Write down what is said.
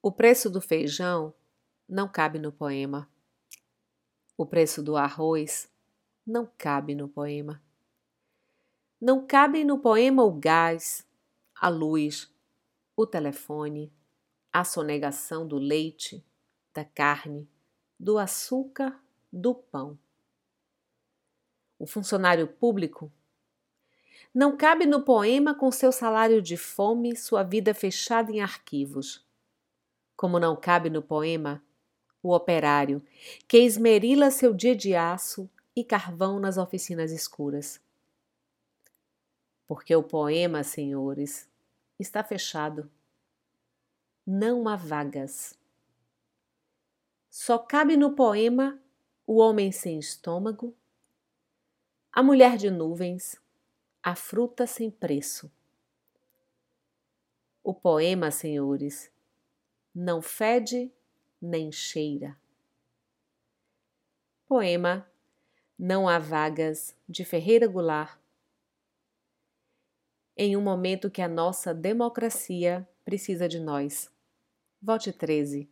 O preço do feijão não cabe no poema. O preço do arroz não cabe no poema. Não cabem no poema o gás, a luz, o telefone, a sonegação do leite, da carne, do açúcar, do pão. O funcionário público não cabe no poema com seu salário de fome, sua vida fechada em arquivos. Como não cabe no poema o operário que esmerila seu dia de aço e carvão nas oficinas escuras. Porque o poema, senhores, está fechado. Não há vagas. Só cabe no poema o homem sem estômago, a mulher de nuvens, a fruta sem preço. O poema, senhores, não fede nem cheira. Poema Não há vagas de Ferreira Goulart. Em um momento que a nossa democracia precisa de nós. Vote 13.